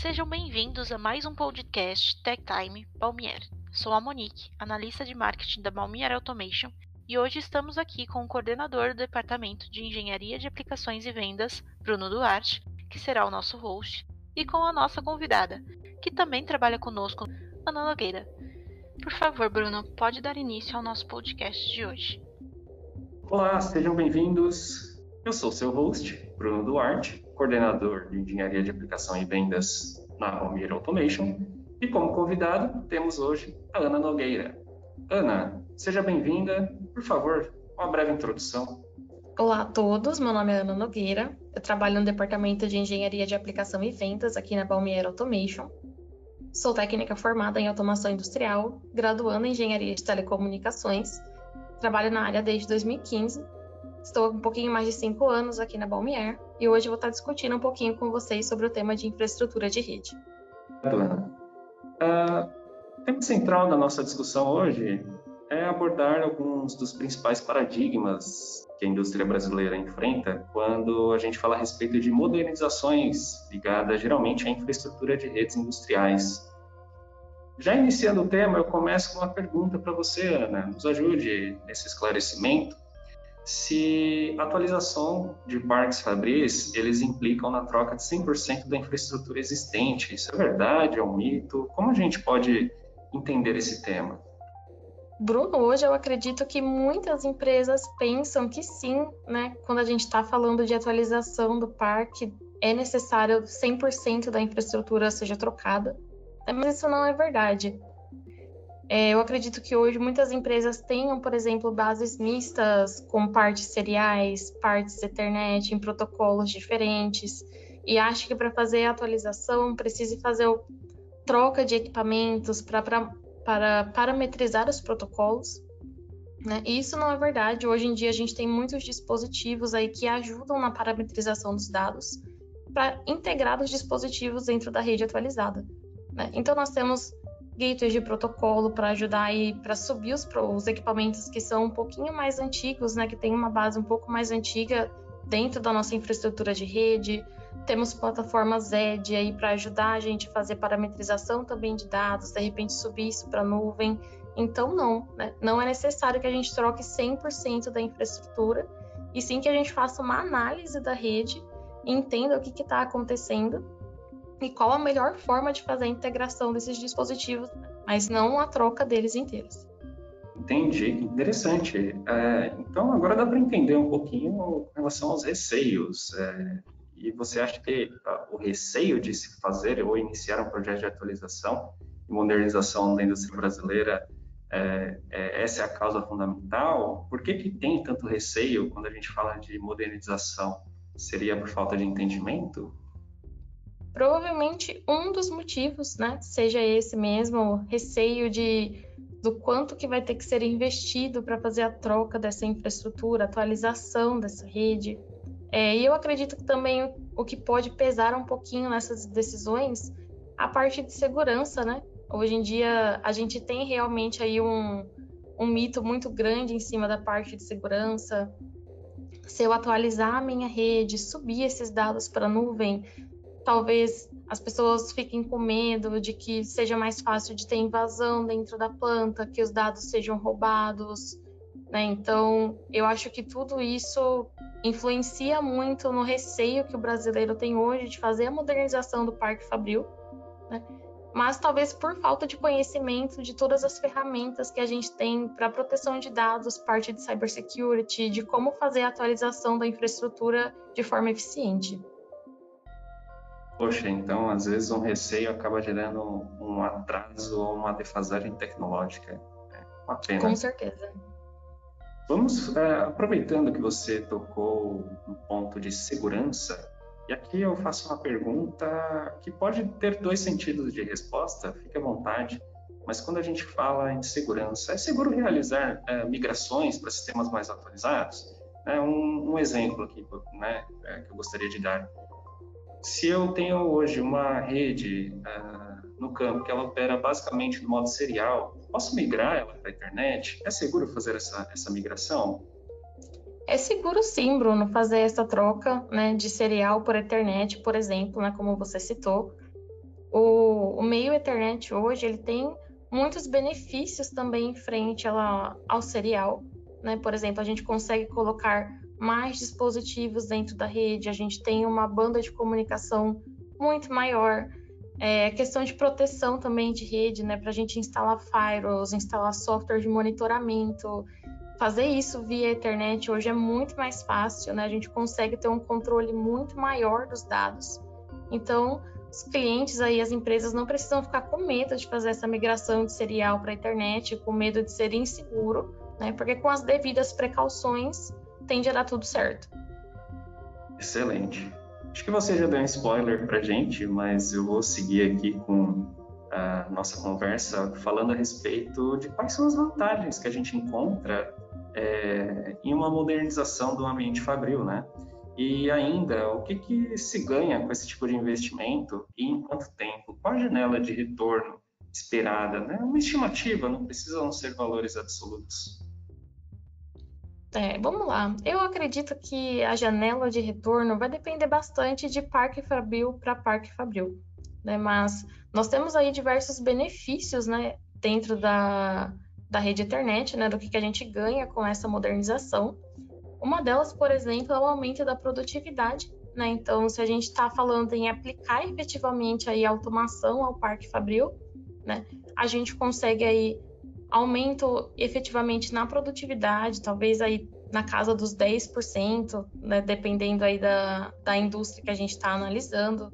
Sejam bem-vindos a mais um podcast Tech Time Balmier. Sou a Monique, analista de marketing da Balmier Automation, e hoje estamos aqui com o coordenador do Departamento de Engenharia de Aplicações e Vendas, Bruno Duarte, que será o nosso host, e com a nossa convidada, que também trabalha conosco, Ana Nogueira. Por favor, Bruno, pode dar início ao nosso podcast de hoje. Olá, sejam bem-vindos. Eu sou seu host, Bruno Duarte, coordenador de Engenharia de Aplicação e Vendas na Palmeiras Automation. E como convidado, temos hoje a Ana Nogueira. Ana, seja bem-vinda. Por favor, uma breve introdução. Olá a todos, meu nome é Ana Nogueira. Eu trabalho no Departamento de Engenharia de Aplicação e Vendas aqui na Palmeiras Automation. Sou técnica formada em automação industrial, graduando em engenharia de telecomunicações. Trabalho na área desde 2015 Estou um pouquinho mais de cinco anos aqui na Balmier e hoje vou estar discutindo um pouquinho com vocês sobre o tema de infraestrutura de rede. Ana, uh, o tema central da nossa discussão hoje é abordar alguns dos principais paradigmas que a indústria brasileira enfrenta quando a gente fala a respeito de modernizações ligadas geralmente à infraestrutura de redes industriais. Já iniciando o tema, eu começo com uma pergunta para você, Ana. Nos ajude nesse esclarecimento se atualização de parques fabris, eles implicam na troca de 100% da infraestrutura existente. Isso é verdade? É um mito? Como a gente pode entender esse tema? Bruno, hoje eu acredito que muitas empresas pensam que sim, né? Quando a gente está falando de atualização do parque, é necessário 100% da infraestrutura seja trocada. Mas isso não é verdade. É, eu acredito que hoje muitas empresas tenham, por exemplo, bases mistas com partes seriais, partes Ethernet em protocolos diferentes, e acho que para fazer a atualização precise fazer o, troca de equipamentos para parametrizar os protocolos. Né? E isso não é verdade. Hoje em dia a gente tem muitos dispositivos aí que ajudam na parametrização dos dados para integrar os dispositivos dentro da rede atualizada. Né? Então nós temos gateways de protocolo para ajudar aí para subir os, os equipamentos que são um pouquinho mais antigos, né, que tem uma base um pouco mais antiga dentro da nossa infraestrutura de rede. Temos plataformas ZED aí para ajudar a gente a fazer parametrização também de dados, de repente subir isso para nuvem. Então, não, né? não é necessário que a gente troque 100% da infraestrutura, e sim que a gente faça uma análise da rede e entenda o que está acontecendo e qual a melhor forma de fazer a integração desses dispositivos, mas não a troca deles inteiros. Entendi, interessante. É, então agora dá para entender um pouquinho com relação aos receios. É, e você acha que o receio de se fazer ou iniciar um projeto de atualização e modernização da indústria brasileira é, é, essa é a causa fundamental? Por que, que tem tanto receio quando a gente fala de modernização? Seria por falta de entendimento? Provavelmente um dos motivos, né, seja esse mesmo, receio de do quanto que vai ter que ser investido para fazer a troca dessa infraestrutura, atualização dessa rede. É, e eu acredito que também o que pode pesar um pouquinho nessas decisões, a parte de segurança, né? Hoje em dia a gente tem realmente aí um, um mito muito grande em cima da parte de segurança. Se eu atualizar a minha rede, subir esses dados para a nuvem, talvez as pessoas fiquem com medo de que seja mais fácil de ter invasão dentro da planta, que os dados sejam roubados, né? Então, eu acho que tudo isso influencia muito no receio que o brasileiro tem hoje de fazer a modernização do Parque Fabril, né? Mas talvez por falta de conhecimento de todas as ferramentas que a gente tem para proteção de dados, parte de cybersecurity, de como fazer a atualização da infraestrutura de forma eficiente. Poxa, então às vezes um receio acaba gerando um atraso ou uma defasagem tecnológica. É uma pena. Com certeza. Vamos, é, aproveitando que você tocou no ponto de segurança, e aqui eu faço uma pergunta que pode ter dois sentidos de resposta, fique à vontade. Mas quando a gente fala em segurança, é seguro realizar é, migrações para sistemas mais atualizados? É um, um exemplo aqui né, é, que eu gostaria de dar se eu tenho hoje uma rede uh, no campo que ela opera basicamente no modo serial, posso migrar ela para a internet? É seguro fazer essa, essa migração? É seguro sim, Bruno, fazer essa troca né, de serial por Ethernet, por exemplo, né, como você citou. o, o meio Ethernet hoje ele tem muitos benefícios também em frente ela, ao serial. Né? Por exemplo, a gente consegue colocar mais dispositivos dentro da rede, a gente tem uma banda de comunicação muito maior. É, questão de proteção também de rede, né? Para a gente instalar firewalls, instalar software de monitoramento, fazer isso via internet hoje é muito mais fácil, né? A gente consegue ter um controle muito maior dos dados. Então, os clientes aí, as empresas não precisam ficar com medo de fazer essa migração de serial para a internet, com medo de ser inseguro, né? Porque com as devidas precauções tende a dar tudo certo. Excelente. Acho que você já deu um spoiler para gente, mas eu vou seguir aqui com a nossa conversa falando a respeito de quais são as vantagens que a gente encontra é, em uma modernização do ambiente fabril, né? E ainda, o que, que se ganha com esse tipo de investimento e em quanto tempo? Qual a janela de retorno esperada? Né? Uma estimativa, não precisam ser valores absolutos. É, vamos lá. Eu acredito que a janela de retorno vai depender bastante de parque fabril para parque fabril, né? Mas nós temos aí diversos benefícios, né, dentro da, da rede internet, né, do que, que a gente ganha com essa modernização. Uma delas, por exemplo, é o aumento da produtividade, né? Então, se a gente está falando em aplicar efetivamente aí automação ao parque fabril, né, a gente consegue aí aumento efetivamente na produtividade, talvez aí na casa dos 10%, né, dependendo aí da, da indústria que a gente está analisando.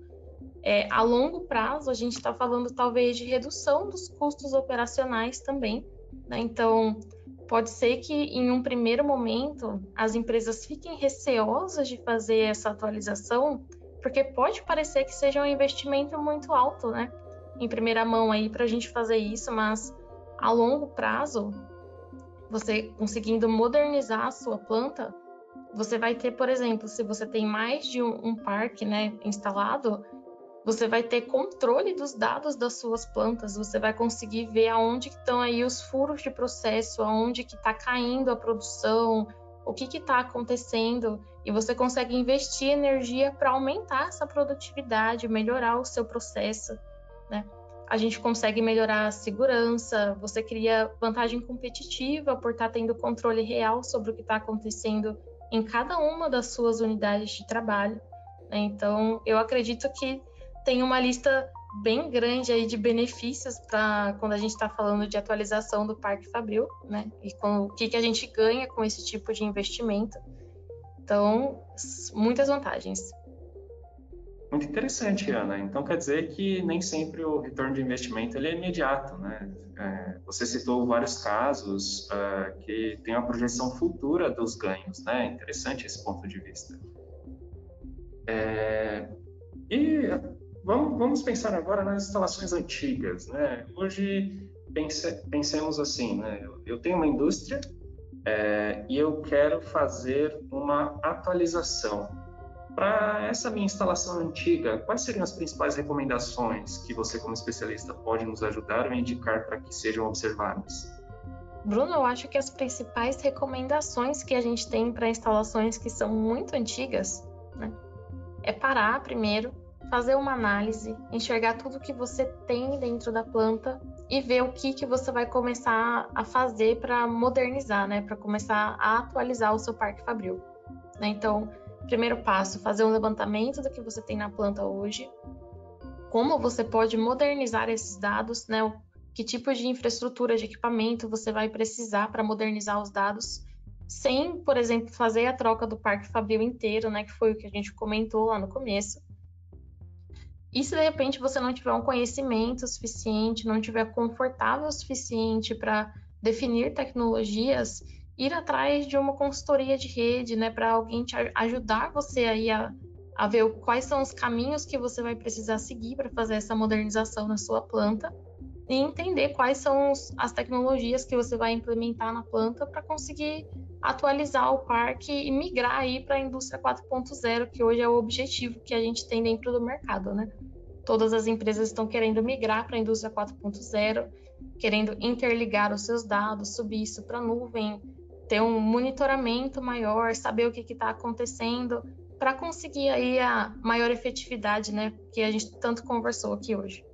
É, a longo prazo, a gente está falando talvez de redução dos custos operacionais também. Né? Então, pode ser que em um primeiro momento as empresas fiquem receosas de fazer essa atualização, porque pode parecer que seja um investimento muito alto, né? Em primeira mão aí para a gente fazer isso, mas a longo prazo, você conseguindo modernizar a sua planta, você vai ter, por exemplo, se você tem mais de um, um parque né, instalado, você vai ter controle dos dados das suas plantas, você vai conseguir ver aonde estão aí os furos de processo, aonde que está caindo a produção, o que está acontecendo, e você consegue investir energia para aumentar essa produtividade, melhorar o seu processo, né? A gente consegue melhorar a segurança, você cria vantagem competitiva por estar tá tendo controle real sobre o que está acontecendo em cada uma das suas unidades de trabalho. Né? Então, eu acredito que tem uma lista bem grande aí de benefícios para quando a gente está falando de atualização do Parque Fabril, né? E com o que, que a gente ganha com esse tipo de investimento. Então, muitas vantagens. Muito interessante, Ana. Então quer dizer que nem sempre o retorno de investimento ele é imediato, né? É, você citou vários casos uh, que tem uma projeção futura dos ganhos, né? Interessante esse ponto de vista. É, e vamos, vamos pensar agora nas instalações antigas, né? Hoje pense, pensemos assim, né? Eu tenho uma indústria é, e eu quero fazer uma atualização para essa minha instalação antiga, quais seriam as principais recomendações que você, como especialista, pode nos ajudar ou indicar para que sejam observadas? Bruno, eu acho que as principais recomendações que a gente tem para instalações que são muito antigas né, é parar primeiro, fazer uma análise, enxergar tudo que você tem dentro da planta e ver o que, que você vai começar a fazer para modernizar, né, para começar a atualizar o seu parque fabril. Né? Então, Primeiro passo, fazer um levantamento do que você tem na planta hoje, como você pode modernizar esses dados, né? Que tipo de infraestrutura de equipamento você vai precisar para modernizar os dados, sem, por exemplo, fazer a troca do parque fabril inteiro, né? Que foi o que a gente comentou lá no começo. E se de repente você não tiver um conhecimento suficiente, não tiver confortável o suficiente para definir tecnologias, ir atrás de uma consultoria de rede, né, para alguém te ajudar você aí a, a ver quais são os caminhos que você vai precisar seguir para fazer essa modernização na sua planta e entender quais são os, as tecnologias que você vai implementar na planta para conseguir atualizar o parque e migrar aí para a indústria 4.0, que hoje é o objetivo que a gente tem dentro do mercado, né? Todas as empresas estão querendo migrar para a indústria 4.0, querendo interligar os seus dados, subir isso para a nuvem, ter um monitoramento maior, saber o que está acontecendo para conseguir aí a maior efetividade, né, que a gente tanto conversou aqui hoje.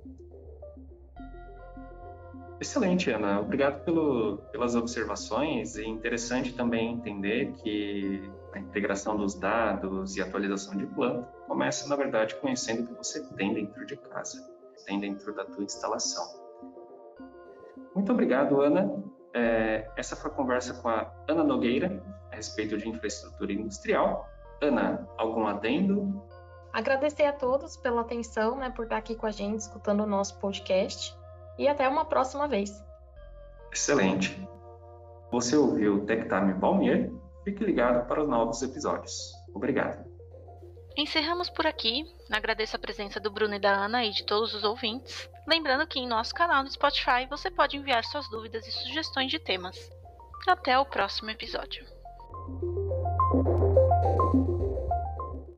Excelente, Ana. Obrigado pelo, pelas observações. É interessante também entender que a integração dos dados e atualização de planta começa, na verdade, conhecendo o que você tem dentro de casa, tem dentro da tua instalação. Muito obrigado, Ana. É, essa foi a conversa com a Ana Nogueira a respeito de infraestrutura industrial. Ana, algum adendo? Agradecer a todos pela atenção, né, por estar aqui com a gente, escutando o nosso podcast. E até uma próxima vez. Excelente. Você ouviu o Tech Time Palmier? Fique ligado para os novos episódios. Obrigado. Encerramos por aqui. Agradeço a presença do Bruno e da Ana e de todos os ouvintes. Lembrando que em nosso canal no Spotify você pode enviar suas dúvidas e sugestões de temas. Até o próximo episódio.